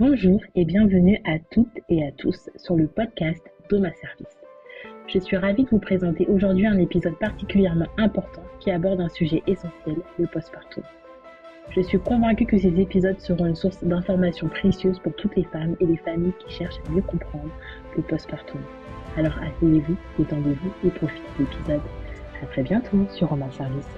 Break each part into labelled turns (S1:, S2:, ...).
S1: Bonjour et bienvenue à toutes et à tous sur le podcast Thomas Service. Je suis ravie de vous présenter aujourd'hui un épisode particulièrement important qui aborde un sujet essentiel, le postpartum. Je suis convaincue que ces épisodes seront une source d'informations précieuses pour toutes les femmes et les familles qui cherchent à mieux comprendre le postpartum. Alors asseyez-vous, détendez-vous et profitez de l'épisode. À très bientôt sur Romain Service.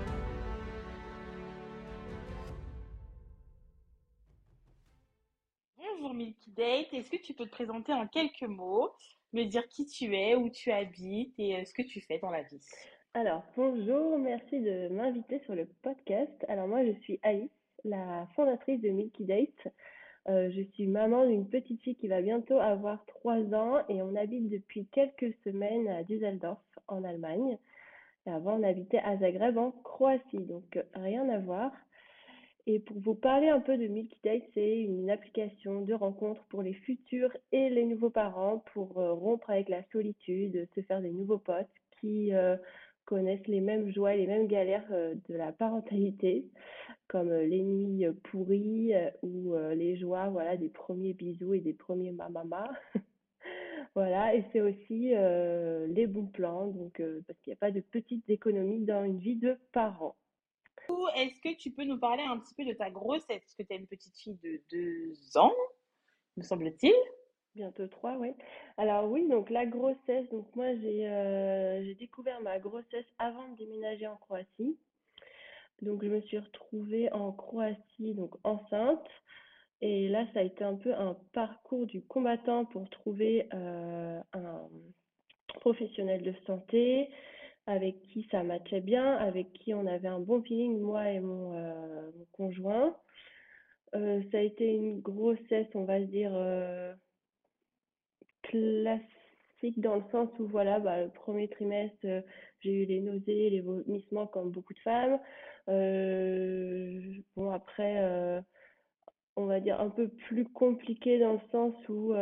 S2: Est-ce que tu peux te présenter en quelques mots, me dire qui tu es, où tu habites et euh, ce que tu fais dans la vie?
S3: Alors, bonjour, merci de m'inviter sur le podcast. Alors, moi, je suis Alice, la fondatrice de Milky Date. Euh, je suis maman d'une petite fille qui va bientôt avoir 3 ans et on habite depuis quelques semaines à Düsseldorf, en Allemagne. Avant, on habitait à Zagreb, en Croatie, donc rien à voir. Et pour vous parler un peu de Milky Date, c'est une application de rencontre pour les futurs et les nouveaux parents pour euh, rompre avec la solitude, se faire des nouveaux potes qui euh, connaissent les mêmes joies et les mêmes galères euh, de la parentalité, comme les nuits pourries ou les joies voilà, des premiers bisous et des premiers mamama. Voilà, et c'est aussi les bons plans, donc parce qu'il n'y a pas de petites économies dans une vie de parent.
S2: Est-ce que tu peux nous parler un petit peu de ta grossesse? Parce que tu as une petite fille de 2 ans, me semble-t-il.
S3: Bientôt trois, oui. Alors oui, donc la grossesse, donc moi j'ai euh, j'ai découvert ma grossesse avant de déménager en Croatie. Donc je me suis retrouvée en Croatie, donc enceinte. Et là, ça a été un peu un parcours du combattant pour trouver euh, un professionnel de santé avec qui ça matchait bien, avec qui on avait un bon feeling, moi et mon, euh, conjoint. Euh, ça a été une grossesse, on va se dire, euh, classique dans le sens où voilà, bah, le premier trimestre, j'ai eu les nausées, les vomissements comme beaucoup de femmes. Bon, après, on va dire un peu plus compliqué dans le sens où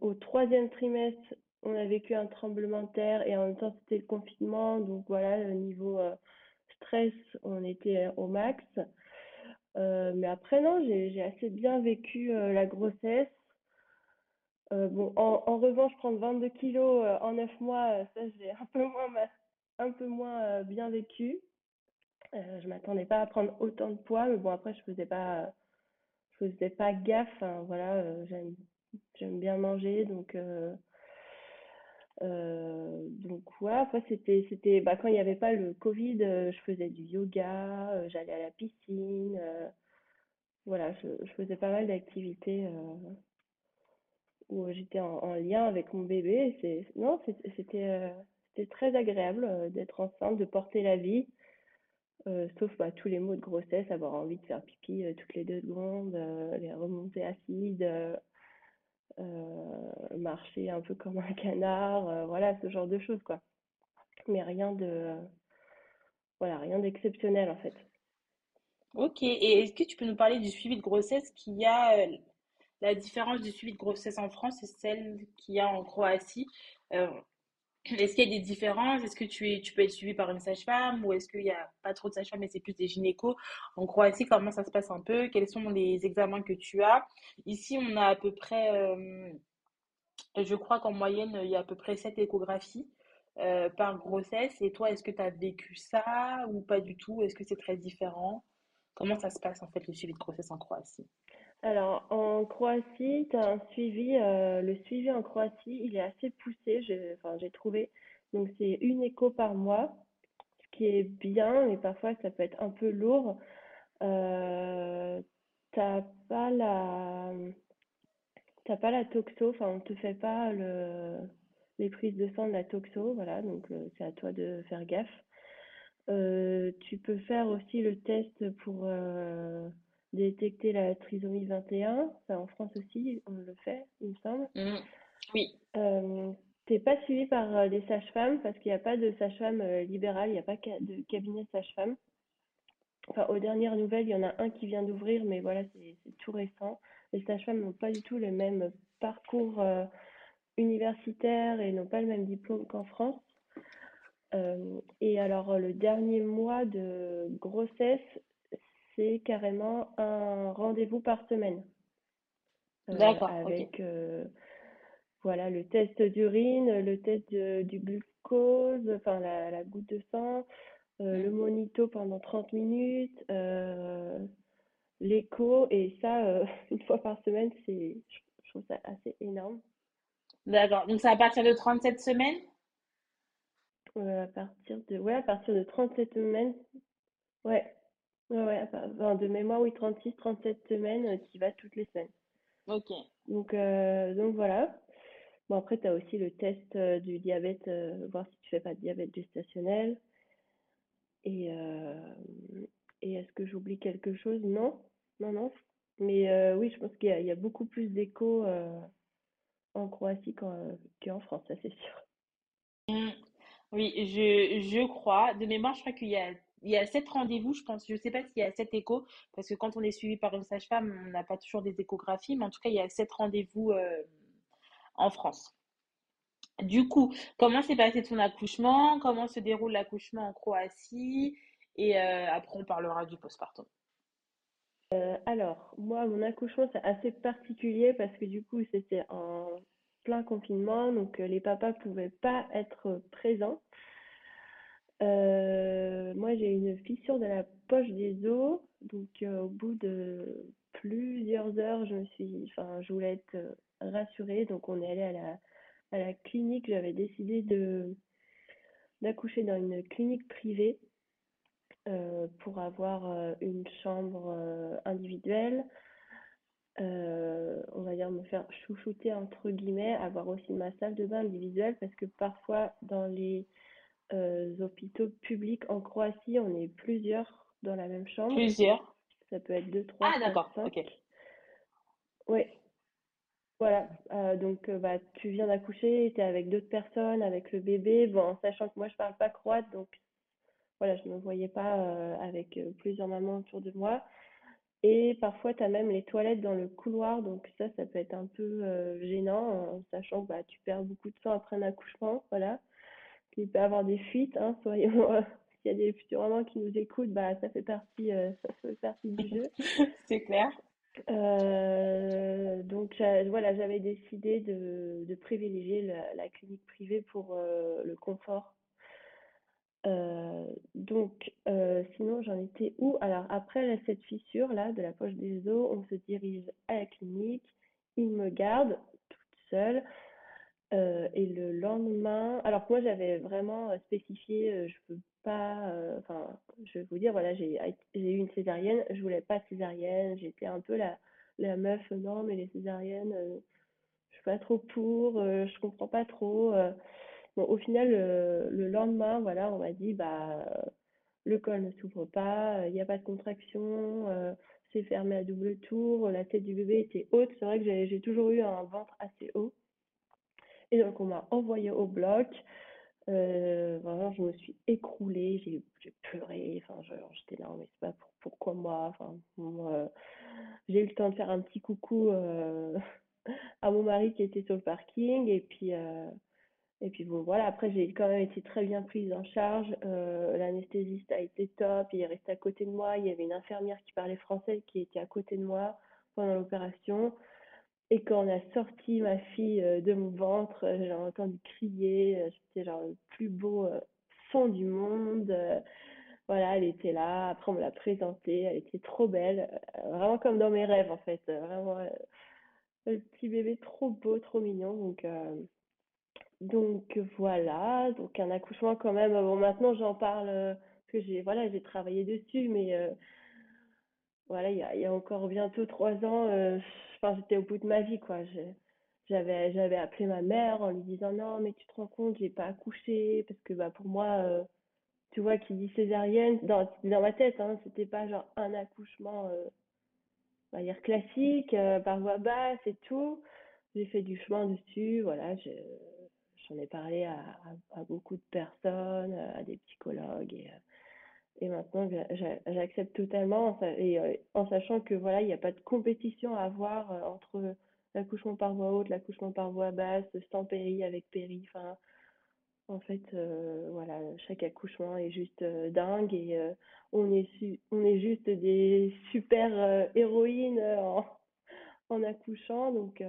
S3: au troisième trimestre, on a vécu un tremblement de terre et en même temps c'était le confinement. Donc voilà, le niveau euh, stress, on était au max. Euh, mais après, non, j'ai assez bien vécu euh, la grossesse. Euh, bon, en, revanche, prendre 22 kilos euh, en 9 mois, euh, ça, j'ai un peu moins, euh, bien vécu. Euh, je m'attendais pas à prendre autant de poids, mais bon, après, je faisais pas, je faisais pas gaffe. hein, voilà, euh, j'aime bien manger, donc, euh, donc ouais, c'était, c'était, bah, quand il n'y avait pas le Covid, euh, je faisais du yoga, euh, j'allais à la piscine, voilà, je, faisais pas mal d'activités. où j'étais en, en lien avec mon bébé. C'est, non, c'était c'était très agréable d'être enceinte, de porter la vie, sauf bah, tous les maux de grossesse, avoir envie de faire pipi toutes les deux secondes, les remontées acides, marcher un peu comme un canard, euh, voilà, ce genre de choses, quoi. Mais rien de, voilà, rien d'exceptionnel en fait.
S2: Ok, et est-ce que tu peux nous parler du suivi de grossesse qu'il a, euh, la différence du suivi de grossesse en France et celle qu'il y a en Croatie? Euh, est-ce qu'il y a des différences? Est-ce que tu es, tu peux être suivi par une sage-femme ou est-ce qu'il n'y a pas trop de sage-femme et c'est plus des gynécos? En Croatie, comment ça se passe un peu? Quels sont les examens que tu as? Ici, on a à peu près, euh, je crois qu'en moyenne, il y a à peu près 7 échographies euh, par grossesse. Et toi, est-ce que tu as vécu ça ou pas du tout? Est-ce que c'est très différent? Comment ça se passe en fait le suivi de grossesse en Croatie?
S3: Alors, en Croatie, tu as un suivi, euh, le suivi en Croatie, il est assez poussé, j'ai, enfin, trouvé. Donc, c'est une écho par mois. ce qui est bien, mais parfois ça peut être un peu lourd. Euh, t'as pas la, pas la toxo, enfin on te fait pas le, les prises de sang de la toxo, voilà, donc euh, c'est à toi de faire gaffe. Euh, tu peux faire aussi le test pour détecter la trisomie 21, ça en France aussi on le fait, il me semble.
S2: Mm. Oui.
S3: Euh, t'es pas suivi par euh, les sages-femmes parce qu'il n'y a pas de sage-femme euh, libérale, il n'y a pas de cabinet sage-femme. Enfin, aux dernières nouvelles, il y en a un qui vient d'ouvrir, mais voilà, c'est c'est tout récent. Les sages-femmes n'ont pas du tout le même parcours euh, universitaire et n'ont pas le même diplôme qu'en France. Euh, et alors, le dernier mois de grossesse, c'est carrément un rendez-vous par semaine.
S2: D'accord, ok.
S3: avec voilà, le test d'urine, le test du glucose, enfin la, la goutte de sang, le
S2: Mm.
S3: monito pendant 30 minutes, l'écho, et ça, une fois par semaine, c'est, je je trouve ça assez énorme.
S2: D'accord. Donc, c'est à partir de 37 semaines?
S3: Euh, à partir de, ouais, à partir de 37 semaines, ouais, ouais, ouais, enfin, de mémoire, oui, 36, 37 semaines, euh, tu y vas toutes les semaines.
S2: Ok.
S3: Donc, euh, donc voilà. Bon, après, tu as aussi le test euh, du diabète, euh, voir si tu fais pas de diabète gestationnel. Et, et est-ce que j'oublie quelque chose? Non, non, non. Mais oui, je pense qu'il y a, il y a beaucoup plus d'échos en Croatie qu'en qu'en France, ça c'est sûr.
S2: Mm. Oui, je, je crois. De mémoire, je crois qu'il y a, il y a sept rendez-vous, je pense. Je ne sais pas s'il y a sept échos, parce que quand on est suivi par une sage-femme, on n'a pas toujours des échographies, mais en tout cas, il y a sept rendez-vous euh, en France. Du coup, comment s'est passé ton accouchement? Comment se déroule l'accouchement en Croatie? Et euh, après, on parlera du postpartum.
S3: Euh, alors, moi, mon accouchement, c'est assez particulier parce que du coup, c'était en plein confinement, donc euh, les papas pouvaient pas être présents. Euh, moi, j'ai une fissure de la poche des os, donc euh, au bout de plusieurs heures, je me suis, enfin, je voulais être euh, rassurée, donc on est allé à la, clinique. J'avais décidé d'accoucher dans une clinique privée pour avoir une chambre individuelle, on va dire me faire chouchouter entre guillemets, avoir aussi ma salle de bain individuelle. Parce que parfois dans les hôpitaux publics en Croatie, on est plusieurs dans la même chambre.
S2: Plusieurs.
S3: Ça peut être 2, 3,
S2: Ah,
S3: 4,
S2: d'accord,
S3: 5.
S2: ok.
S3: Ouais, voilà. Euh, donc euh, bah, tu viens d'accoucher, tu es avec d'autres personnes, avec le bébé. Bon, en sachant que moi je parle pas croate, donc voilà, je ne me voyais pas euh, avec euh, plusieurs mamans autour de moi. Et parfois, tu as même les toilettes dans le couloir, donc ça, ça peut être un peu euh, gênant, en sachant que bah, tu perds beaucoup de sang après un accouchement, voilà. Il peut y avoir des fuites, hein, soyons, euh, s'il y a des futurs mamans qui nous écoutent, bah, ça fait partie, euh, ça fait partie du jeu.
S2: C'est clair.
S3: Euh, donc voilà, j'avais décidé de, de privilégier la, la clinique privée pour le confort. Donc sinon j'en étais où? Alors après cette fissure là de la poche des os, on se dirige à la clinique, ils me gardent toute seule. Euh, et le lendemain, alors que moi j'avais vraiment euh, spécifié, euh, je veux pas, euh, enfin je vais vous dire, voilà, j'ai eu une césarienne, je voulais pas césarienne, j'étais un peu la, meuf, non mais les césariennes, je suis pas trop pour, je comprends pas trop. Bon, au final, le lendemain, voilà, on m'a dit, bah, le col ne s'ouvre pas, il n'y a pas de contraction, c'est fermé à double tour, la tête du bébé était haute. C'est vrai que j'ai toujours eu un ventre assez haut. Et donc, on m'a envoyé au bloc. Euh, vraiment, je me suis écroulée, j'ai pleuré. Enfin, j'étais là, mais c'est pas pour, pourquoi moi. Enfin, euh, j'ai eu le temps de faire un petit coucou euh, à mon mari qui était sur le parking. Et puis, et puis bon, voilà. Après, j'ai quand même été très bien prise en charge. L'anesthésiste a été top. Il est resté à côté de moi. Il y avait une infirmière qui parlait français qui était à côté de moi pendant l'opération. Et quand on a sorti ma fille euh, de mon ventre, euh, j'ai entendu crier, euh, c'était genre le plus beau son du monde. voilà, elle était là, après on me l'a présentée, elle était trop belle, vraiment comme dans mes rêves en fait, vraiment le petit bébé trop beau, trop mignon. Donc, donc voilà, donc un accouchement quand même. Bon, maintenant j'en parle parce que j'ai voilà, j'ai travaillé dessus, mais voilà, il y a, encore bientôt trois ans, euh, j'étais au bout de ma vie, quoi. J'avais, appelé ma mère en lui disant non, mais tu te rends compte, j'ai pas accouché, parce que bah, pour moi, euh, tu vois, qui dit césarienne, dans, dans ma tête, hein, c'était pas genre un accouchement, euh, classique, euh, par voie basse et tout. J'ai fait du chemin dessus, voilà, je- j'en ai parlé à, beaucoup de personnes, à des psychologues, euh, et maintenant, j'a- j'a- j'accepte totalement, euh, en sachant que voilà, il n'y a pas de compétition à avoir euh, entre l'accouchement par voie haute, l'accouchement par voie basse, sans péri, avec péri. Enfin, en fait, euh, voilà, chaque accouchement est juste dingue et on est su- on est juste des super héroïnes en, en accouchant. Donc,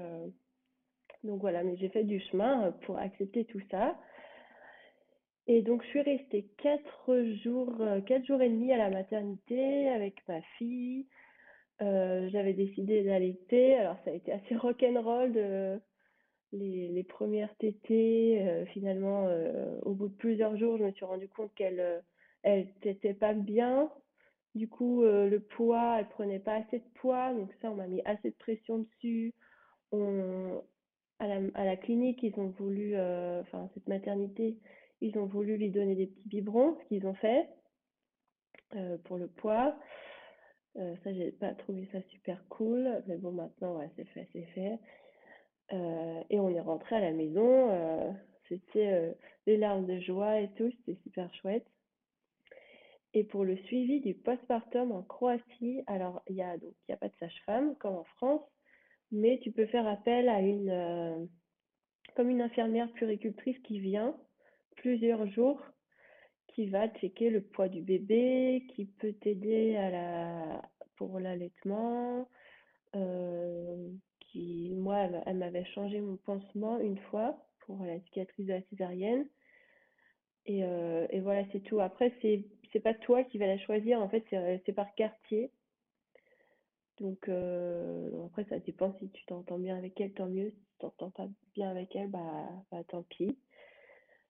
S3: donc voilà, mais j'ai fait du chemin pour accepter tout ça. Et donc, je suis restée quatre jours, quatre jours et demi à la maternité avec ma fille. j'avais décidé d'allaiter. Alors, ça a été assez rock'n'roll de les, les premières tétées. finalement, au bout de plusieurs jours, je me suis rendu compte qu'elle elle n'était pas bien. Du coup, euh, le poids, elle prenait pas assez de poids, donc ça, on m'a mis assez de pression dessus. On, à la, à la clinique, ils ont voulu, euh, enfin, cette maternité, ils ont voulu lui donner des petits biberons, ce qu'ils ont fait euh, pour le poids. Euh, ça, j'ai pas trouvé ça super cool, mais bon, maintenant, c'est fait, c'est fait. Euh, et on est rentré à la maison. Euh, c'était les larmes de joie et tout, c'était super chouette. Et pour le suivi du postpartum en Croatie, alors il y a donc a pas de sage-femme comme en France, mais tu peux faire appel à une comme une infirmière puricultrice qui vient plusieurs jours, qui va checker le poids du bébé, qui peut t'aider pour l'allaitement, euh, qui moi elle, m'avait changé mon pansement une fois pour la cicatrice de la césarienne. Et, euh, et voilà, c'est tout. Après, c'est c'est pas toi qui vas la choisir, en fait, c'est euh, par quartier. Donc, euh, après, ça dépend si tu t'entends bien avec elle, tant mieux. Si tu t'entends pas bien avec elle, bah, bah tant pis.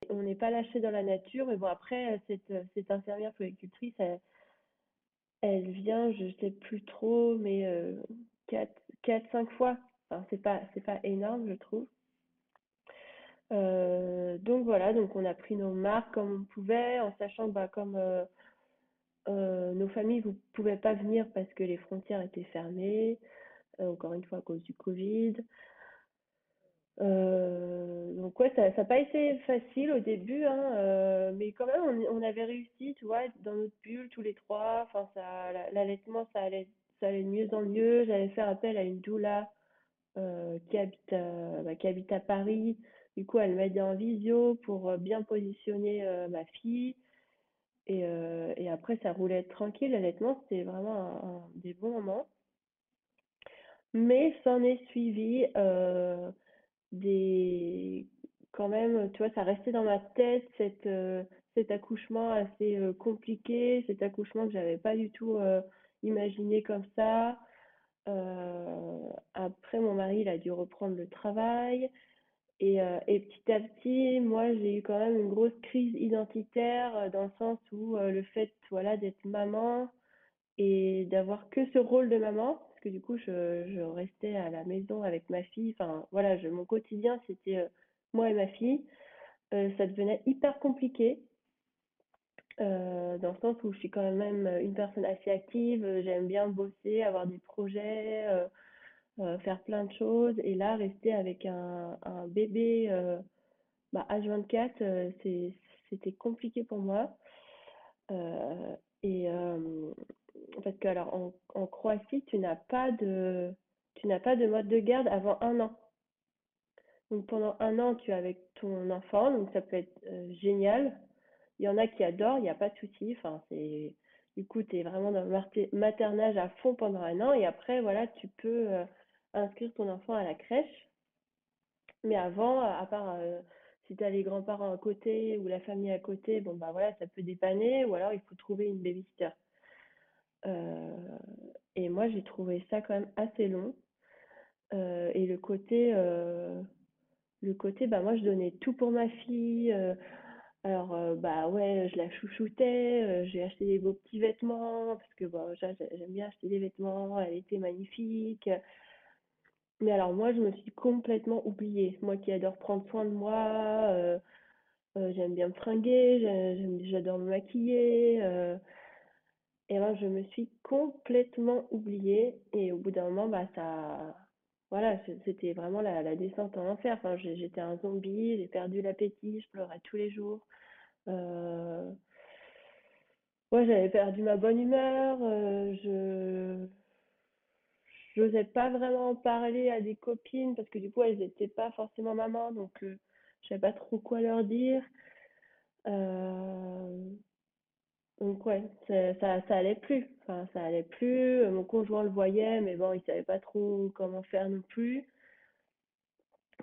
S3: On n'est pas lâché dans la nature, mais bon, après, cette, cette infirmière elle, vient, je sais plus trop, mais euh, 4, 5 fois. Enfin, c'est pas, c'est pas énorme, je trouve. Euh, donc voilà, donc on a pris nos marques comme on pouvait, en sachant bah, comme euh, euh, nos familles ne pouvaient pas venir parce que les frontières étaient fermées, encore une fois à cause du Covid. Donc ouais, ça n'a pas été facile au début, hein, mais quand même on, avait réussi, tu vois, dans notre bulle tous les trois. Enfin, ça, l'allaitement, ça allait, ça allait de mieux en mieux. J'allais faire appel à une doula qui habite, bah, qui habite à Paris du coup, elle m'aide en visio pour euh, bien positionner euh, ma fille. Et, euh, et, après, ça roulait tranquille. Honnêtement, c'était vraiment des bons moments. Mais s'en est suivi des. Quand même, tu vois, ça restait dans ma tête cette, cet accouchement assez compliqué, cet accouchement que j'avais pas du tout imaginé comme ça. après, mon mari, il a dû reprendre le travail. Et, euh, et, petit à petit, moi, j'ai eu quand même une grosse crise identitaire euh, dans le sens où euh, le fait voilà, d'être maman et d'avoir que ce rôle de maman, que du coup, je, restais à la maison avec ma fille, enfin voilà, je, mon quotidien, c'était moi et ma fille, ça devenait hyper compliqué. dans le sens où je suis quand même une personne assez active, j'aime bien bosser, avoir des projets, euh, faire plein de choses. Et là, rester avec un, bébé euh, bah, H24, euh, c'était compliqué pour moi. et parce que alors en, Croatie, tu n'as pas de tu n'as pas de mode de garde avant un an. Donc pendant un an, tu es avec ton enfant, donc ça peut être génial. Il y en a qui adorent, il n'y a pas de souci. Enfin, c'est du coup, tu es vraiment dans le maternage à fond pendant un an et après, voilà, tu peux inscrire ton enfant à la crèche. Mais avant, à part euh, si tu as les grands-parents à côté ou la famille à côté, bon bah voilà, ça peut dépanner ou alors il faut trouver une babysitter. Euh, et moi, j'ai trouvé ça quand même assez long. Euh, et le côté, le côté, bah moi, je donnais tout pour ma fille. alors, bah ouais, je la chouchoutais, j'ai acheté des beaux petits vêtements parce que j'aime bien acheter des vêtements, elle était magnifique. Mais alors moi, je me suis complètement oubliée. Moi qui adore prendre soin de moi, euh, euh, j'aime bien me fringuer, j'adore me maquiller. Euh, et alors je me suis complètement oubliée. Et au bout d'un moment, bah ça, voilà, c'était vraiment la, descente en enfer. J'étais un zombie, j'ai perdu l'appétit, je pleurais tous les jours. Ouais, j'avais perdu ma bonne humeur. je j'osais pas vraiment en parler à des copines parce que du coup elles n'étaient pas forcément maman donc euh, je savais pas trop quoi leur dire euh, Donc ouais, ça, ça, allait plus. Enfin, ça allait plus. Mon conjoint le voyait, mais bon, il savait pas trop comment faire non plus.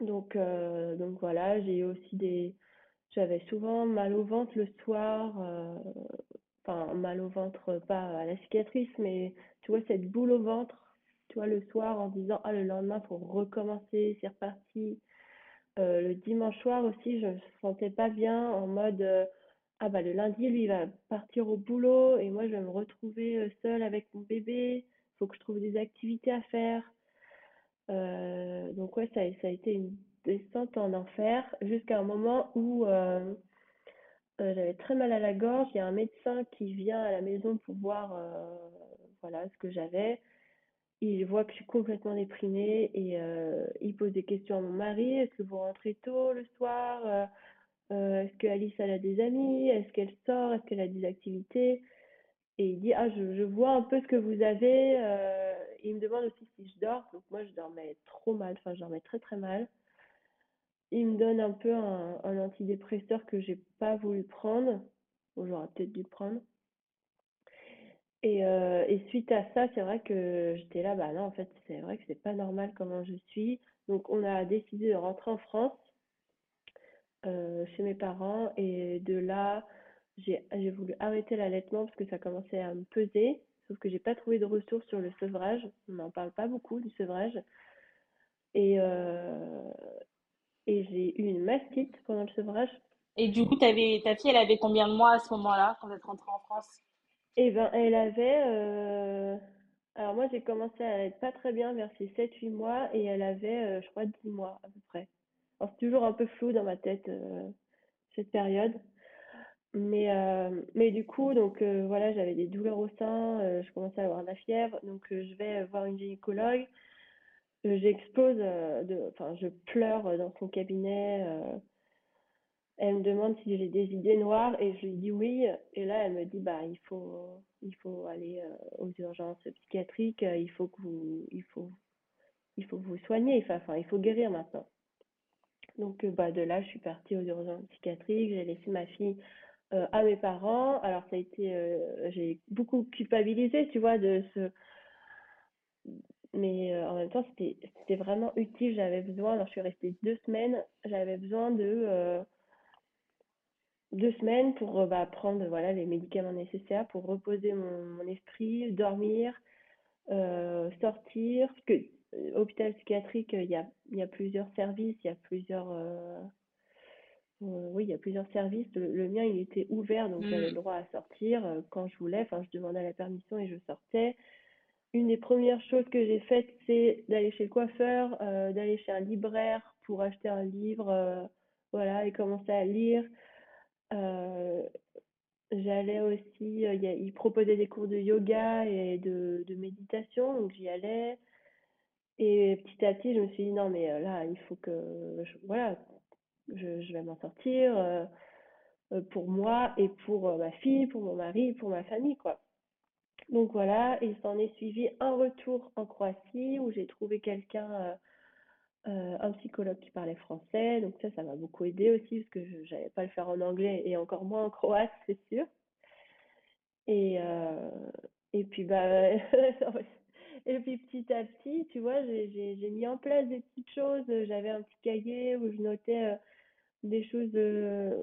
S3: Donc, euh, donc voilà, j'ai eu aussi des... J'avais souvent mal au ventre le soir. euh, Enfin, mal au ventre, pas à la cicatrice, mais tu vois, cette boule au ventre, tu vois, le soir en disant, ah, le lendemain, faut recommencer, c'est reparti. Euh, le dimanche soir aussi, je me sentais pas bien en mode euh, ah bah le lundi lui il va partir au boulot et moi je vais me retrouver euh, seule avec mon bébé. Faut que je trouve des activités à faire. Euh, donc ouais, ça, a été une descente en enfer jusqu'à un moment où euh, j'avais très mal à la gorge. Il y a un médecin qui vient à la maison pour voir voilà ce que j'avais. Il voit que je suis complètement déprimée et il pose des questions à mon mari. Est-ce que vous rentrez tôt le soir? Euh, est-ce que Alice a des amis? Est-ce qu'elle sort? Est-ce qu'elle a des activités? Et il dit, ah, je, je vois un peu ce que vous avez. euh, il me demande aussi si je dors. Donc moi, je dormais trop mal. Enfin, je dormais très très mal. Il me donne un peu un, un antidépresseur que j'ai pas voulu prendre. Bon, j'aurais peut-être dû prendre. Et, euh, et suite à ça, c'est vrai que j'étais là, bah non, en fait, c'est vrai que c'est pas normal comment je suis. Donc on a décidé de rentrer en France, chez mes parents. Et de là, j'ai voulu arrêter l'allaitement parce que ça commençait à me peser. Sauf que j'ai pas trouvé de ressources sur le sevrage. On n'en parle pas beaucoup du sevrage. Et, euh, et j'ai eu une mastite pendant le sevrage.
S2: Et du coup, t'avais, ta fille, elle avait combien de mois à ce moment-là, quand vous êtes rentrée en France?
S3: Et ben, elle avait. euh, Alors, moi, j'ai commencé à être pas très bien vers ses sept huit mois et elle avait, euh, je crois, 10 mois à peu près. C'est toujours un peu flou dans ma tête, euh, cette période. Mais, euh, mais du coup, donc euh, voilà, j'avais des douleurs au sein, je commençais à avoir de la fièvre, donc je vais voir une gynécologue. J'explose, enfin, je pleure dans son cabinet. elle me demande si j'ai des idées noires et je lui dis oui. Et là, elle me dit, bah, il faut, il faut aller aux urgences psychiatriques, il faut que vous, il faut, il faut vous soigner, enfin, il faut guérir maintenant. Donc, euh, bah, de là, je suis partie aux urgences psychiatriques, j'ai laissé ma fille euh, à mes parents. Alors, ça a été, euh, j'ai beaucoup culpabilisé, tu vois, de ce, mais en même temps, c'était, vraiment utile. J'avais besoin, alors je suis restée deux semaines, j'avais besoin de, deux semaines pour bah, prendre voilà, les médicaments nécessaires pour reposer mon, esprit, dormir, sortir. Hôpital psychiatrique, euh, il y a, il y a plusieurs services, il y a plusieurs, euh, euh, oui, il y a plusieurs services. Le, le mien, il était ouvert, donc j'avais le
S2: Hmm.
S3: droit à sortir euh, quand je voulais. Enfin, je demandais la permission et je sortais. Une des premières choses que j'ai faites, c'est d'aller chez le coiffeur, euh, d'aller chez un libraire pour acheter un livre, euh, voilà, et commencer à lire. Euh, j'allais aussi, euh, il y a- il proposait des cours de yoga et de, de méditation, donc j'y allais. Et petit à petit, je me suis dit, non, mais euh, là, il faut que, je- voilà, je, vais m'en sortir euh, euh, pour moi et pour ma fille, pour mon mari, pour ma famille, quoi. Donc voilà, il s'en est suivi un retour en Croatie où j'ai trouvé quelqu'un, un psychologue qui parlait français. Donc ça, ça m'a beaucoup aidé aussi parce que je n'allais pas le faire en anglais et encore moins en croate, c'est sûr. Et, euh, et puis bah et puis petit à petit, tu vois, j'ai mis en place des petites choses. J'avais un petit cahier où je notais euh, des choses euh,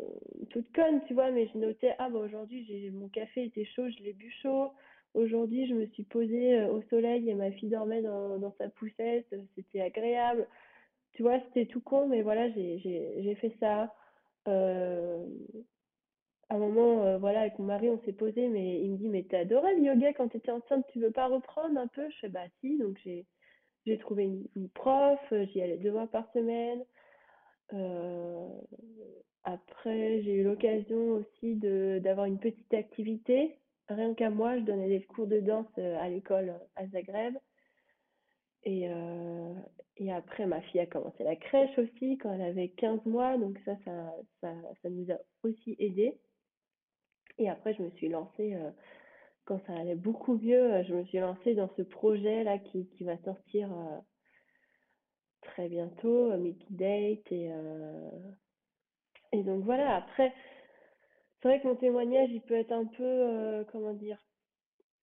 S3: toutes connes, tu vois, mais je notais, ah bah aujourd'hui mon café était chaud, je l'ai bu chaud. Aujourd'hui, je me suis posée euh, au soleil et ma fille dormait dans, dans sa poussette, c'était agréable. Tu vois, c'était tout con, mais voilà, j'ai fait ça. À un moment, euh, voilà, avec mon mari, on s'est posé, mais il me dit, mais t'as adoré le yoga quand t'étais enceinte, tu veux pas reprendre un peu? Je fais, bah si, donc j'ai j'ai trouvé une, prof, euh, j'y allais deux fois par semaine. Euh, après, j'ai eu l'occasion aussi de d'avoir une petite activité. Rien qu'à moi, je donnais des cours de danse à l'école à Zagreb. Et, et après, ma fille a commencé la crèche aussi quand elle avait 15 mois, donc ça, ça, ça, ça nous a aussi aidé. Et après, je me suis lancée, euh, quand ça allait beaucoup mieux, euh, je me suis lancée dans ce projet-là qui, qui va sortir euh, très bientôt, Mickey Date. Et, et donc voilà, après, c'est vrai que mon témoignage, il peut être un peu, comment dire,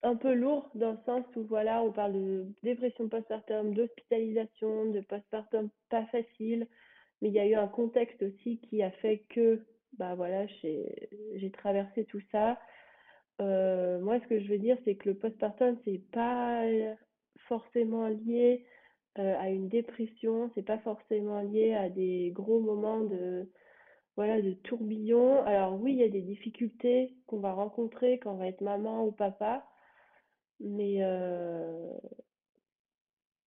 S3: un peu lourd dans le sens où voilà, on parle de dépression postpartum, d'hospitalisation, de postpartum pas facile, mais il y a eu un contexte aussi qui a fait que bah voilà, j'ai traversé tout ça. Euh, moi, ce que je veux dire, c'est que le postpartum, c'est pas forcément lié euh, à une dépression, c'est pas forcément lié à des gros moments de voilà de tourbillon. Alors oui, il y a des difficultés qu'on va rencontrer quand on va être maman ou papa, mais euh,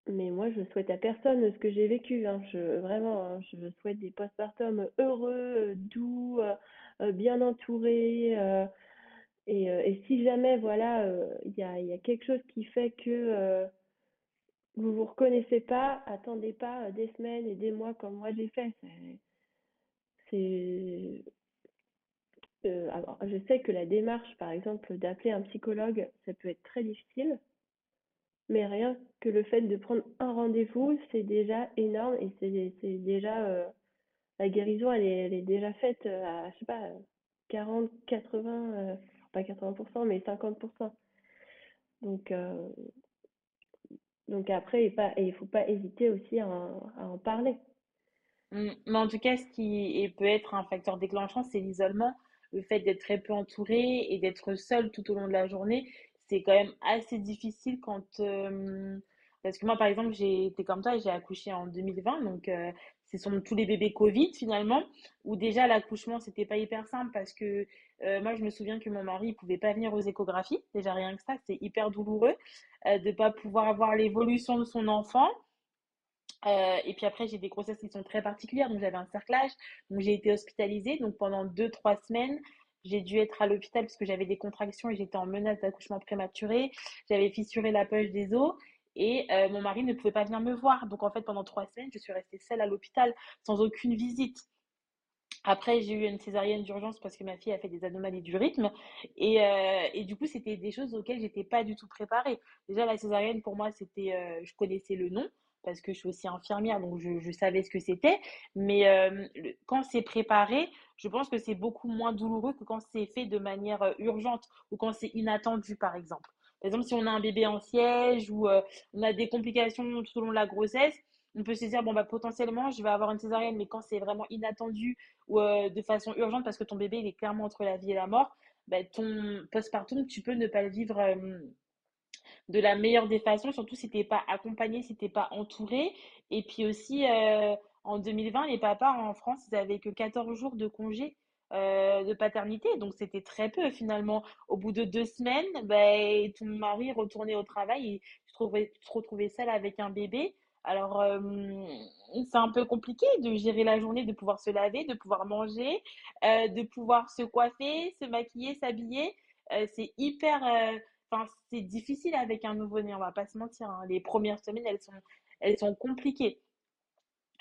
S3: mais moi, je souhaite à personne ce que j'ai vécu. Hein. Je, vraiment, hein, je souhaite des postpartum heureux, doux, euh, bien entourés. Et, euh, si jamais, voilà, euh, il y a, quelque chose qui fait que euh, vous vous reconnaissez pas, attendez pas des semaines et des mois comme moi j'ai fait. C'est, je sais que la démarche, par exemple, d'appeler un psychologue, ça peut être très difficile, mais rien que le fait de prendre un rendez-vous, c'est déjà énorme et c'est, déjà, la guérison, elle est, elle est déjà faite à, je sais pas, 40, 80, pas 80%, mais 50%. Donc, euh, donc après, il ne faut pas hésiter aussi à en, parler.
S2: Mm. Mais en tout cas, ce qui peut être un facteur déclenchant, c'est l'isolement. Le fait d'être très peu entouré et d'être seul tout au long de la journée, c'est quand même assez difficile quand... Parce que moi, par exemple, j'ai été comme toi, j'ai accouché en 2020, donc euh, ce sont tous les bébés Covid finalement, où déjà l'accouchement, c'était pas hyper simple parce que moi, je me souviens que mon mari ne pouvait pas venir aux échographies. Déjà, rien que ça, c'est hyper douloureux de ne pas pouvoir avoir l'évolution de son enfant. Et puis après, j'ai des grossesses qui sont très particulières. Donc, j'avais un cerclage. Donc, j'ai été hospitalisée. Donc, pendant deux, trois semaines, j'ai dû être à l'hôpital parce que j'avais des contractions et j'étais en menace d'accouchement prématuré. J'avais fissuré la poche des os. Et mon mari ne pouvait pas venir me voir. Donc, en fait, pendant trois semaines, je suis restée seule à l'hôpital sans aucune visite. Après, j'ai eu une césarienne d'urgence parce que ma fille a fait des anomalies du rythme. Et, euh, et du coup, c'était des choses auxquelles j'étais pas du tout préparée. Déjà, la césarienne, pour moi, c'était, euh, je connaissais le nom parce que je suis aussi infirmière, donc je, savais ce que c'était. Mais euh, quand c'est préparé, je pense que c'est beaucoup moins douloureux que quand c'est fait de manière urgente ou quand c'est inattendu, par exemple. Par exemple, si on a un bébé en siège ou on a des complications tout au long de la grossesse, on peut se dire, bon, bah, potentiellement, je vais avoir une césarienne, mais quand c'est vraiment inattendu ou euh, de façon urgente parce que ton bébé, il est clairement entre la vie et la mort, bah, ton postpartum, tu peux ne pas le vivre euh, de la meilleure des façons, surtout si tu n'es pas accompagné, si tu n'es pas entouré. Et puis aussi, euh, en 2020, les papas en France, ils n'avaient que 14 jours de congé. de paternité, donc c'était très peu finalement. Au bout de deux semaines, bah, ton mari retournait au travail et tu te retrouvais seule avec un bébé. Alors, euh, c'est un peu compliqué de gérer la journée, de pouvoir se laver, de pouvoir manger, euh, de pouvoir se coiffer, se maquiller, s'habiller. Euh, c'est hyper, c'est difficile avec un nouveau-né, on va pas se mentir. Hein. Les premières semaines, elles sont, elles sont compliquées.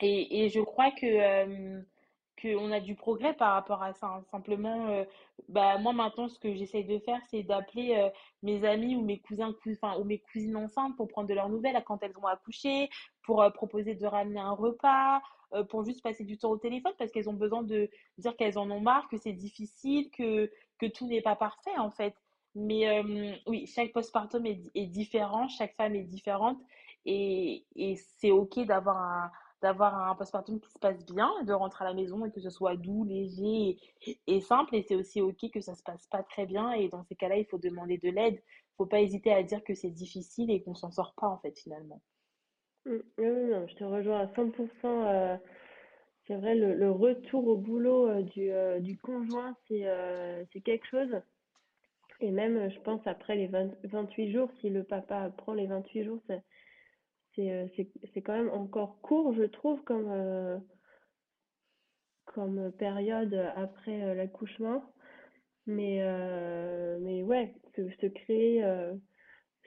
S2: Et, et je crois que qu'on a du progrès par rapport à ça. Hein. Simplement, euh, bah, moi maintenant, ce que j'essaye de faire, c'est d'appeler euh, mes amis ou mes cousins, enfin, ou mes cousines enceintes pour prendre de leurs nouvelles quand elles ont accouché, pour euh, proposer de ramener un repas, pour juste passer du temps au téléphone parce qu'elles ont besoin de dire qu'elles en ont marre, que c'est difficile, que, que tout n'est pas parfait en fait. Mais oui, chaque postpartum est, est différent, chaque femme est différente et, et c'est ok d'avoir un un postpartum qui se passe bien, de rentrer à la maison et que ce soit doux, léger et, simple. Et c'est aussi OK que ça se passe pas très bien. Et dans ces cas-là, il faut demander de l'aide. Il faut pas hésiter à dire que c'est difficile et qu'on s'en sort pas, en fait, finalement.
S3: Mmh. non, je te rejoins à 100%. Euh, c'est vrai, le, retour au boulot euh, du, euh, du conjoint, c'est quelque chose. Et même, je pense, après les 28 jours, si le papa prend les 28 jours, c'est euh, c'est quand même encore court, je trouve, comme, euh, comme période après euh, l'accouchement. Mais, mais ouais, se, se créer,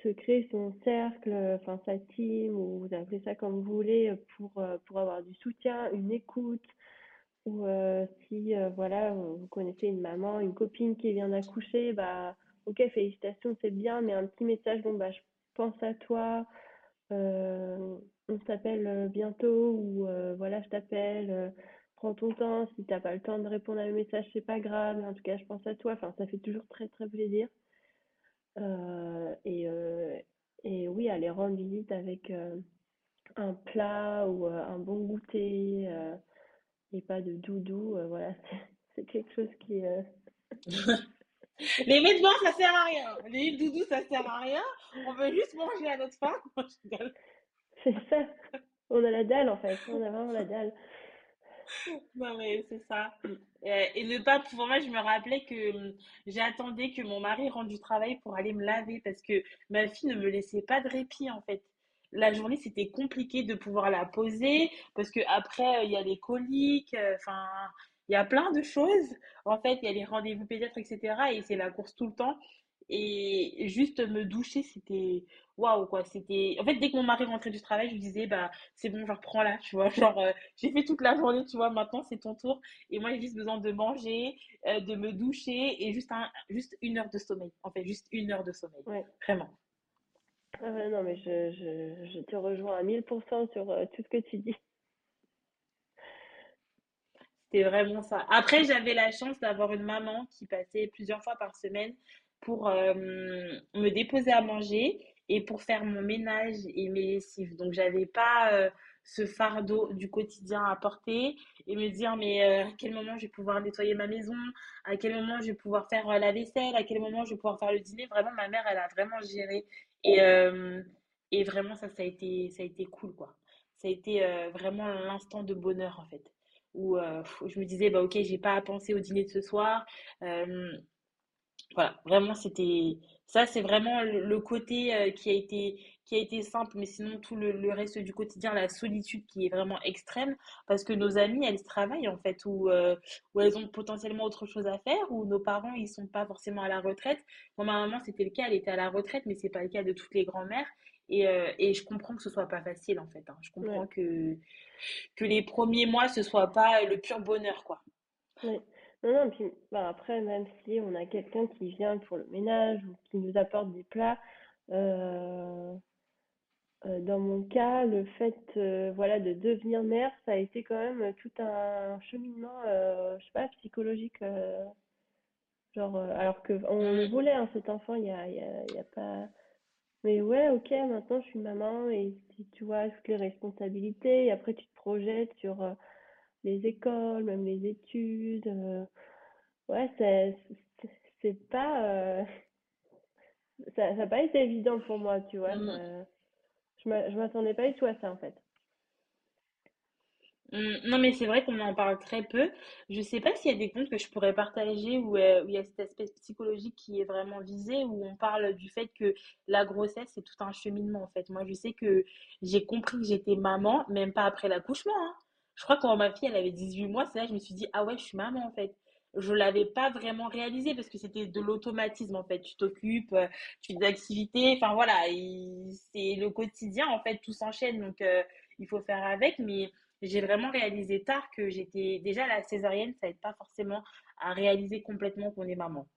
S3: se créer son cercle, enfin sa team, ou vous appelez ça comme vous voulez, pour, pour avoir du soutien, une écoute, ou si voilà, vous connaissez une maman, une copine qui vient d'accoucher, bah ok, félicitations, c'est bien, mais un petit message, bon bah je pense à toi, euh, on s'appelle euh, bientôt ou euh, voilà, je t'appelle, prends ton temps. Si t'as pas le temps de répondre à un message, c'est pas grave. En tout cas, je pense à toi. Ça fait toujours très, très plaisir. Euh, et, euh, oui, aller rendre visite avec euh, un plat ou euh, un bon goûter euh, et pas de doudou, euh, voilà, c'est quelque chose qui... euh,
S2: Les vêtements, ça sert à rien. Les doudous, ça sert à rien. On veut juste manger à notre faim.
S3: C'est ça. On a la dalle en fait. On a vraiment la dalle.
S2: Non, mais c'est ça. Euh, et ne pas pouvoir, moi, je me rappelais que j'attendais que mon mari rentre du travail pour aller me laver parce que ma fille ne me laissait pas de répit, en fait. La journée, c'était compliqué de pouvoir la poser parce que après, euh, il y a les coliques, euh, enfin, il y a plein de choses. En fait, il y a les rendez-vous pédiatres, etc. Et c'est la course tout le temps. Et juste me doucher, c'était waouh, quoi. C'était, en fait, dès que mon mari rentrait du travail, je lui disais, bah, c'est bon, je reprends là, tu vois. Genre, euh, j'ai fait toute la journée, tu vois, maintenant c'est ton tour. Et moi, j'ai juste besoin de manger, euh, de me doucher et juste un, juste une heure de sommeil. En fait, juste une heure de sommeil.
S3: Ouais.
S2: Vraiment.
S3: Ah non, mais je, je, je te rejoins à 1000% sur euh, tout ce que tu dis.
S2: C'était vraiment ça. Après, j'avais la chance d'avoir une maman qui passait plusieurs fois par semaine pour euh, me déposer à manger et pour faire mon ménage et mes lessives. Donc, j'avais pas euh, ce fardeau du quotidien à porter et me dire, mais à quel moment je vais pouvoir nettoyer ma maison, à quel moment je vais pouvoir faire la vaisselle, à quel moment je vais pouvoir faire le dîner? Vraiment, ma mère, elle a vraiment géré. Et, euh, et vraiment, ça, ça a été, ça a été cool, quoi. Ça a été euh, vraiment l'instant de bonheur, en fait. Où euh, je me disais, bah, ok, j'ai pas à penser au dîner de ce soir. Voilà, vraiment, c'était ça, c'est vraiment le, côté euh, qui a été qui a été simple, mais sinon tout le, le reste du quotidien, la solitude qui est vraiment extrême, parce que nos amies, elles travaillent en fait, ou euh, ou elles ont potentiellement autre chose à faire, ou nos parents, ils sont pas forcément à la retraite. Moi, ma maman, c'était le cas, elle était à la retraite, mais c'est pas le cas de toutes les grand-mères. Et, euh, et je comprends que ce soit pas facile en fait, hein. Je
S3: Ouais.
S2: comprends que que les premiers mois, ce soit pas le pur bonheur, quoi.
S3: Ouais. Non, non, puis bah, après, même si on a quelqu'un qui vient pour le ménage ou qui nous apporte des plats, euh, euh, dans mon cas, le fait euh, voilà, de devenir mère, ça a été quand même tout un cheminement, je sais pas, psychologique. genre, alors que on le voulait, hein, cet enfant, il y a, y a, y a pas. Mais ouais, ok, maintenant je suis maman et tu vois toutes les responsabilités, et après tu te projettes sur les écoles, même les études. euh, Ouais, c'est pas euh, ça n'a pas été évident pour moi, tu vois.
S2: Mm.
S3: ça- je m'a- je m'attendais pas du tout à ça en fait.
S2: Hum, Non, mais c'est vrai qu'on en parle très peu. Je sais pas s'il y a des comptes que je pourrais partager où, euh, où il y a cet aspect psychologique qui est vraiment visé, où on parle du fait que la grossesse, c'est tout un cheminement, en fait. Moi, je sais que j'ai compris que j'étais maman, même pas après l'accouchement, hein. Je crois que quand ma fille, elle avait 18 mois, c'est là que je me suis dit, ah ouais, je suis maman, en fait. Je l'avais pas vraiment réalisé parce que c'était de l'automatisme, en fait. Tu t'occupes, euh, tu fais des activités, enfin voilà, il- c'est le quotidien, en fait, tout s'enchaîne, donc euh, il faut faire avec, mais j'ai vraiment réalisé tard que j'étais déjà la césarienne, ça aide pas forcément à réaliser complètement qu'on est maman.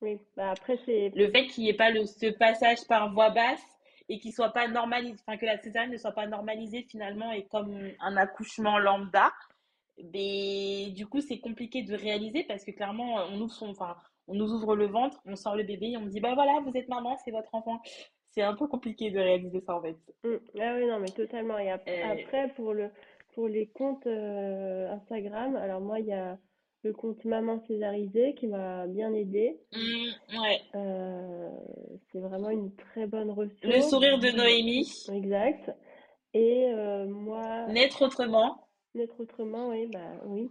S3: Oui, bah après c'est
S2: Le fait qu'il n'y ait pas le, ce passage par voie basse et qu'il soit pas normalisé, enfin que la césarienne ne soit pas normalisée finalement et comme un accouchement lambda, mais du coup c'est compliqué de réaliser parce que clairement on ouvre son, enfin on nous ouvre le ventre, on sort le bébé et on me dit bah voilà vous êtes maman, c'est votre enfant. C'est un peu compliqué de réaliser ça en fait.
S3: Mm. Ah oui, non, mais totalement. Et ap-
S2: Euh,
S3: après, pour le, pour les comptes euh, Instagram, alors moi, il y a le compte Maman Césarisée qui m'a bien aidée.
S2: hum, ouais.
S3: Euh, c'est vraiment une très bonne
S2: Le
S3: ressource.
S2: sourire de Noémie,
S3: Exact. Et euh, moi,
S2: naître autrement.
S3: Naître autrement, oui, bah oui.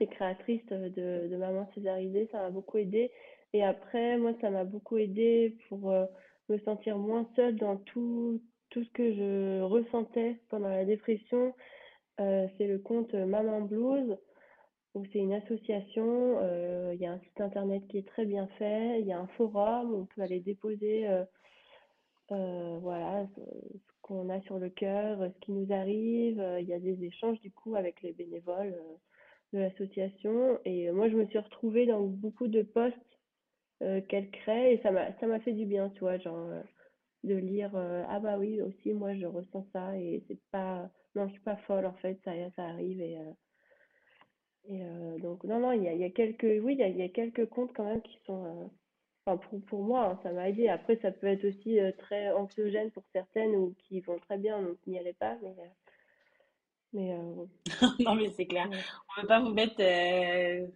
S3: Les créatrices de, de Maman Césarisée, ça m'a beaucoup aidé. Et après, moi, ça m'a beaucoup aidé pour euh, me sentir moins seule dans tout, tout ce que je ressentais pendant la dépression. C'est le compte Maman Blues, où c'est une association. euh, Il y a un site internet qui est très bien fait. Il y a un forum où on peut aller déposer euh, euh, voilà, ce qu'on a sur le cœur, ce qui nous arrive. Il y a des échanges du coup avec les bénévoles de l'association. Et moi, je me suis retrouvée dans beaucoup de posts euh, qu'elle crée et ça m'a ça m'a fait du bien, tu vois, genre de lire ah bah oui aussi moi je ressens ça et c'est pas non je suis pas folle en fait ça ça arrive et Et euh, donc, non, non, il y a, il y a quelques, oui, il y a, il y a quelques comptes quand même qui sont, euh, enfin, pour, pour moi, hein, ça m'a aidé. Après, ça peut être aussi euh, très anxiogène pour certaines ou qui vont très bien, donc n'y allez pas. Mais, mais euh,
S2: Non, mais c'est clair. On ne veut pas vous mettre, euh,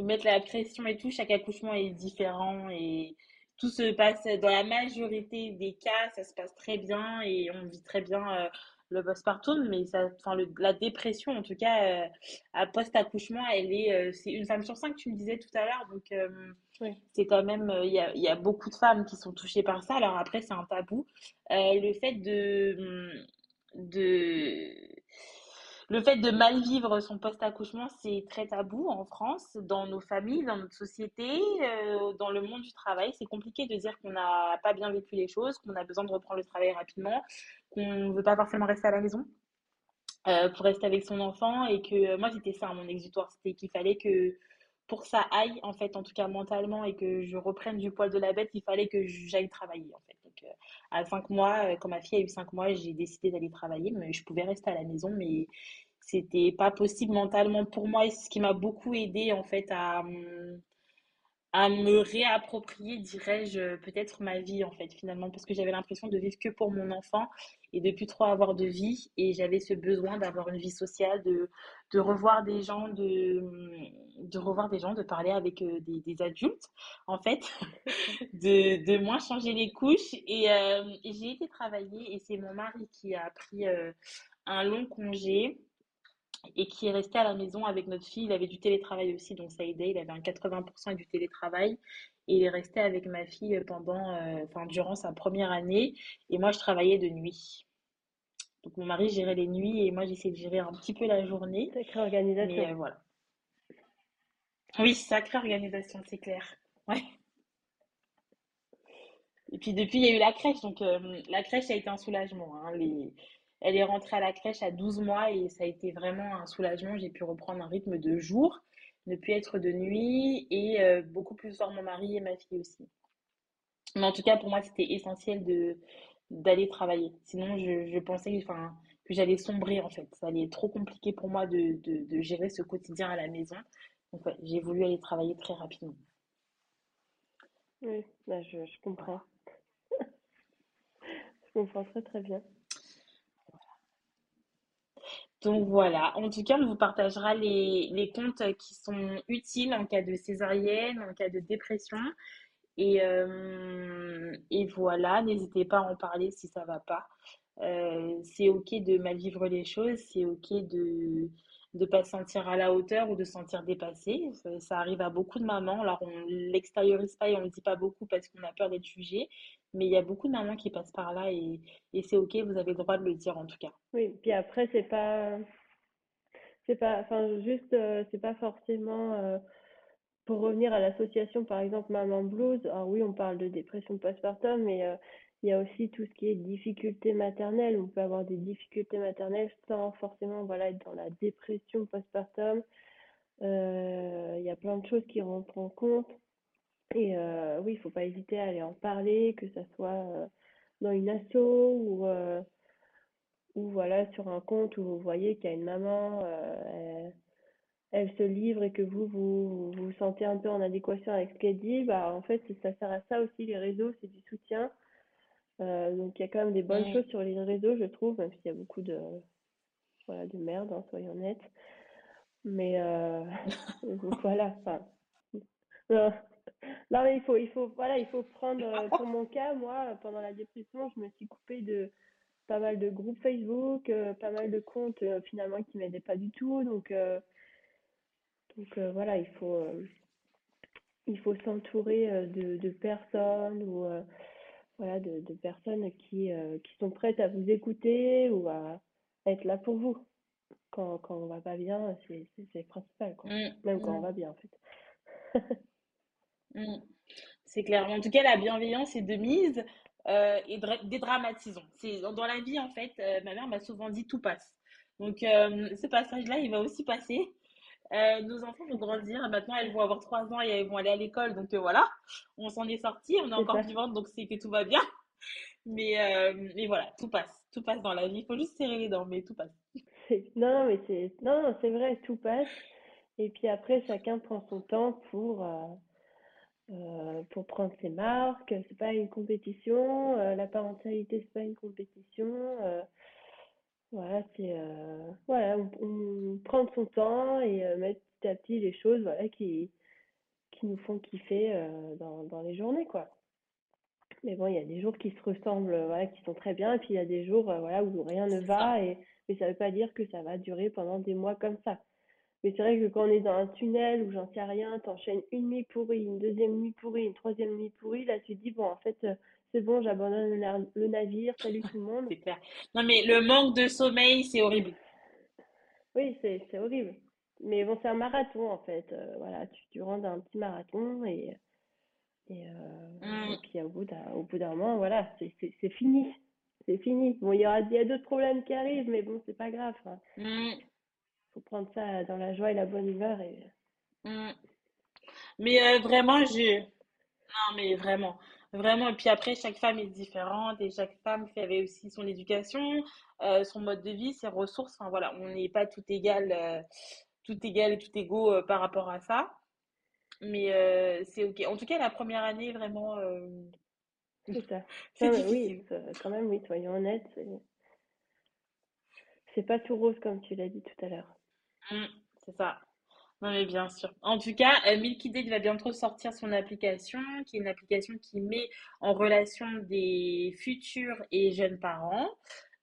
S2: mettre la pression et tout. Chaque accouchement est différent et tout se passe, dans la majorité des cas, ça se passe très bien et on vit très bien euh, le postpartum. Mais ça, enfin, le- la dépression, en tout cas, euh, à post-accouchement, elle est, euh, c'est une femme sur cinq, tu me disais tout à l'heure. Donc, euh,
S3: Oui,
S2: c'est quand même, euh, il y a, y a beaucoup de femmes qui sont touchées par ça. Alors après, c'est un tabou. Le fait de, de, le fait de mal vivre son post-accouchement, c'est très tabou en France, dans nos familles, dans notre société, euh, dans le monde du travail. C'est compliqué de dire qu'on n'a pas bien vécu les choses, qu'on a besoin de reprendre le travail rapidement, qu'on ne veut pas forcément rester à la maison euh, pour rester avec son enfant et que euh, moi c'était ça mon exutoire, c'était qu'il fallait que pour ça aille en fait, en tout cas mentalement et que je reprenne du poil de la bête, il fallait que j'aille travailler en fait. Euh, à cinq mois, euh, quand ma fille a eu cinq mois, j'ai décidé d'aller travailler, mais je pouvais rester à la maison, mais c'était pas possible mentalement pour moi. Et ce qui m'a beaucoup aidé en fait à, hum, à me réapproprier, dirais-je, peut-être ma vie en fait finalement parce que j'avais l'impression de vivre que pour mon enfant et de plus trop avoir de vie. Et j'avais ce besoin d'avoir une vie sociale, de, de revoir des gens, de, de revoir des gens, de parler avec euh, des, adultes en fait, de, de moins changer les couches. Et, euh, et j'ai été travailler et c'est mon mari qui a pris euh, un long congé et qui est resté à la maison avec notre fille. Il avait du télétravail aussi, donc ça aidait. Il avait un 80% du télétravail. Et il est resté avec ma fille pendant, euh, enfin, durant sa première année. Et moi, je travaillais de nuit. Donc, mon mari gérait les nuits et moi, j'essayais de gérer un petit peu la journée.
S3: sacrée
S2: Mais
S3: organisation.
S2: euh, voilà. Oui, sacrée organisation, c'est clair. Ouais. Et puis, depuis, il y a eu la crèche. Donc, euh, la crèche a été un soulagement. hein. Les... Elle est rentrée à la crèche à 12 mois et ça a été vraiment un soulagement. J'ai pu reprendre un rythme de jour, ne plus être de nuit et euh, beaucoup plus voir mon mari et ma fille aussi. Mais en tout cas, pour moi, c'était essentiel de d'aller travailler. Sinon, je, je pensais que j'allais sombrer en fait. Ça allait être trop compliqué pour moi de, de, de gérer ce quotidien à la maison. Donc, j'ai voulu aller travailler très rapidement.
S3: Oui, bah, je, je comprends. Je comprends très très bien.
S2: Donc voilà, en tout cas, on vous partagera les, comptes qui sont utiles en cas de césarienne, en cas de dépression. Et, euh, voilà, n'hésitez pas à en parler si ça va pas. Euh, c'est ok de mal vivre les choses, c'est ok de de pas se sentir à la hauteur ou de se sentir dépassé. Ça, ça arrive à beaucoup de mamans. Alors on l'extériorise pas et on le dit pas beaucoup parce qu'on a peur d'être jugé, mais il y a beaucoup de mamans qui passent par là et, et c'est ok, vous avez le droit de le dire en tout cas.
S3: Oui, puis après, c'est pas, c'est pas, enfin, juste, euh, c'est pas forcément, euh, pour revenir à l'association, par exemple, Maman Blues, alors oui, on parle de dépression postpartum, mais euh, il y a aussi tout ce qui est difficulté maternelle. On peut avoir des difficultés maternelles sans forcément, voilà, être dans la dépression postpartum. Il y a plein de choses qui rentrent en compte. Et euh, oui, il faut pas hésiter à aller en parler, que ça soit euh, dans une asso ou, euh, ou voilà, sur un compte où vous voyez qu'il y a une maman, euh, elle, elle se livre et que vous, vous vous sentez un peu en adéquation avec ce qu'elle dit, bah en fait, ça sert à ça aussi, les réseaux, c'est du soutien. Donc il y a quand même des bonnes choses sur les réseaux, je trouve, même s'il y a beaucoup de, voilà, de merde, hein, soyons honnêtes. Mais voilà, enfin, non, mais il faut, il faut, voilà, il faut prendre, euh, pour mon cas, moi, pendant la dépression, je me suis coupée de pas mal de groupes Facebook, euh, pas mal de comptes euh, finalement qui m'aidaient pas du tout. Donc, euh, donc voilà, il faut, il faut s'entourer de, de personnes ou voilà, de, de personnes qui, qui sont prêtes à vous écouter ou à être là pour vous. Quand, quand on va pas bien, c'est, principal, quoi.
S2: Mm,
S3: Même quand on
S2: mm,
S3: va bien, en fait.
S2: mm. C'est clair. En tout cas, la bienveillance est de mise euh, et dra- dédramatisons. C'est dans la vie en fait. euh, ma mère m'a souvent dit tout passe. Donc euh, ce passage-là, il va aussi passer. Euh, nos enfants vont grandir. Maintenant, elles vont avoir trois ans et elles vont aller à l'école. Donc euh, voilà, on s'en est sorti. On est encore
S3: ça.
S2: vivante, donc c'est que tout va bien. Mais euh, mais voilà, tout passe, tout passe dans la vie. Il faut juste serrer les dents, mais tout passe.
S3: Non, mais c'est non, non, c'est vrai, tout passe. Et puis après, chacun prend son temps pour, euh, pour prendre ses marques. C'est pas une compétition. euh, la parentalité, c'est pas une compétition. euh, voilà, c'est voilà, on, on prend son temps et mettre petit à petit les choses, voilà, qui qui nous font kiffer dans dans les journées, quoi. Mais bon, il y a des jours qui se ressemblent, voilà, qui sont très bien, et puis il y a des jours, voilà, où rien ne va, et mais ça veut pas dire que ça va durer pendant des mois comme ça. Mais c'est vrai que quand on est dans un tunnel où j'en sais rien, t'enchaînes une nuit pourrie, une deuxième nuit pourrie, une troisième nuit pourrie, là tu te dis, bon, en fait, euh, c'est bon, j'abandonne le, na- le navire, salut tout le monde.
S2: C'est clair. Non, mais le manque de sommeil, c'est horrible.
S3: Oui, c'est horrible. Mais bon, c'est un marathon, en fait. euh, voilà, tu, tu rentres dans un petit marathon, et, et, euh, et
S2: Mm,
S3: puis au bout d'un moment, voilà, c'est c'est- c'est fini. C'est fini. Bon, il y aura, il y a d'autres problèmes qui arrivent, mais bon, c'est pas grave. hein.
S2: mm,
S3: Faut prendre ça dans la joie et la bonne humeur, et
S2: mm. Mais euh, vraiment, je... Non, mais vraiment. Vraiment. Et puis après, chaque femme est différente et chaque femme fait avec aussi son éducation, euh, son mode de vie, ses ressources. Enfin, voilà, on n'est pas tout égal, euh, tout égal et tout égaux par rapport à ça. Mais c'est OK. En tout cas, la première année, vraiment,
S3: c'est ça.
S2: c'est
S3: Non, oui, quand même, oui, soyons honnêtes, c'est c'est pas tout rose comme tu l'as dit tout à l'heure.
S2: Mm, c'est ça. Non, mais bien sûr. En tout cas, euh, Milky Date va bientôt sortir son application, qui est une application qui met en relation des futurs et jeunes parents.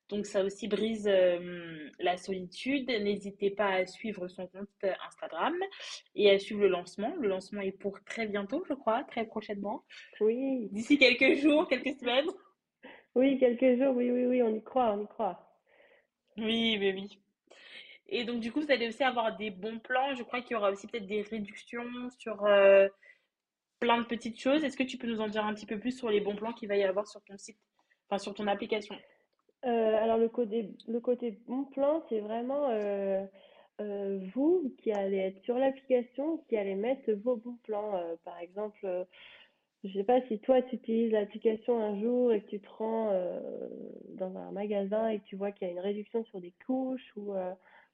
S2: Donc, ça aussi brise euh, la solitude. N'hésitez pas à suivre son compte euh, Instagram et à suivre le lancement. Le lancement est pour très bientôt, je crois, très prochainement.
S3: Oui,
S2: D'ici quelques jours, quelques semaines.
S3: oui, quelques jours, oui, oui, oui, on y croit, on y croit.
S2: Oui, mais oui. Et donc, du coup, vous allez aussi avoir des bons plans. Je crois qu'il y aura aussi peut-être des réductions sur euh, plein de petites choses. Est-ce que tu peux nous en dire un petit peu plus sur les bons plans qu'il va y avoir sur ton site, enfin sur ton application?
S3: Euh, alors le côté, le côté bon plan, c'est vraiment euh, vous qui allez être sur l'application, qui allez mettre vos bons plans. Par exemple, je sais pas si toi tu utilises l'application un jour et que tu te rends dans un magasin et que tu vois qu'il y a une réduction sur des couches ou,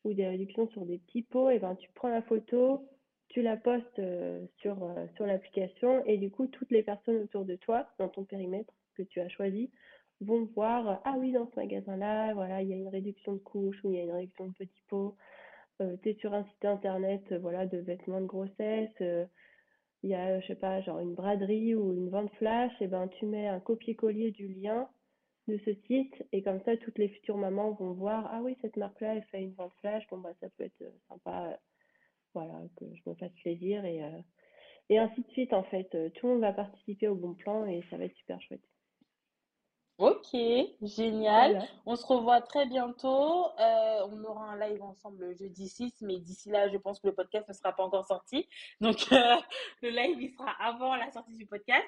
S3: ou des réductions sur des petits pots, et ben tu prends la photo, tu la postes euh, sur, euh, sur l'application et du coup toutes les personnes autour de toi, dans ton périmètre que tu as choisi, vont voir, euh, ah oui, dans ce magasin-là, voilà, il y a une réduction de couches ou il y a une réduction de petits pots. Tu es sur un site internet, voilà, de vêtements de grossesse. il y a, je sais pas, genre une braderie ou une vente flash, et ben tu mets un copier-coller du lien de ce site et comme ça toutes les futures mamans vont voir, ah oui, cette marque-là, elle fait une vente flash, bon bah ça peut être euh, sympa, euh, voilà, que je me fasse plaisir et, euh, et ainsi de suite en fait. Tout le monde va participer au bon plan et ça va être super chouette.
S2: Ok, génial.
S3: Voilà.
S2: On se revoit très bientôt. Euh, on aura un live ensemble le jeudi 6, mais d'ici là, je pense que le podcast ne sera pas encore sorti. Donc, euh, le live, il sera avant la sortie du podcast.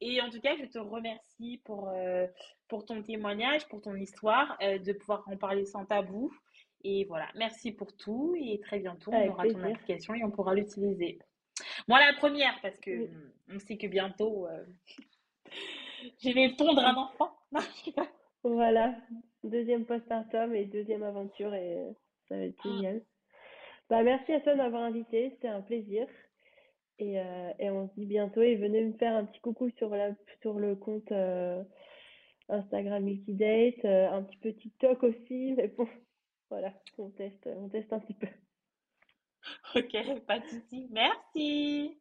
S2: Et en tout cas, je te remercie pour, euh, pour ton témoignage, pour ton histoire, euh, de pouvoir en parler sans tabou. Et voilà, merci pour tout. Et très bientôt, on aura ton application et on pourra l'utiliser. Moi, la première, parce que
S3: Oui.
S2: hum, on sait que bientôt, euh, je vais pondre un enfant.
S3: Voilà. Deuxième postpartum et deuxième aventure et euh, ça va être
S2: Hum.
S3: génial. Bah merci à toi de m'avoir invité, c'était un plaisir. Et, euh, et on se dit bientôt et venez me faire un petit coucou sur la, sur le compte euh, Instagram Milky Date, euh, un petit peu TikTok aussi, mais bon, voilà, on teste, on teste un petit peu.
S2: Ok, pas de souci. Merci.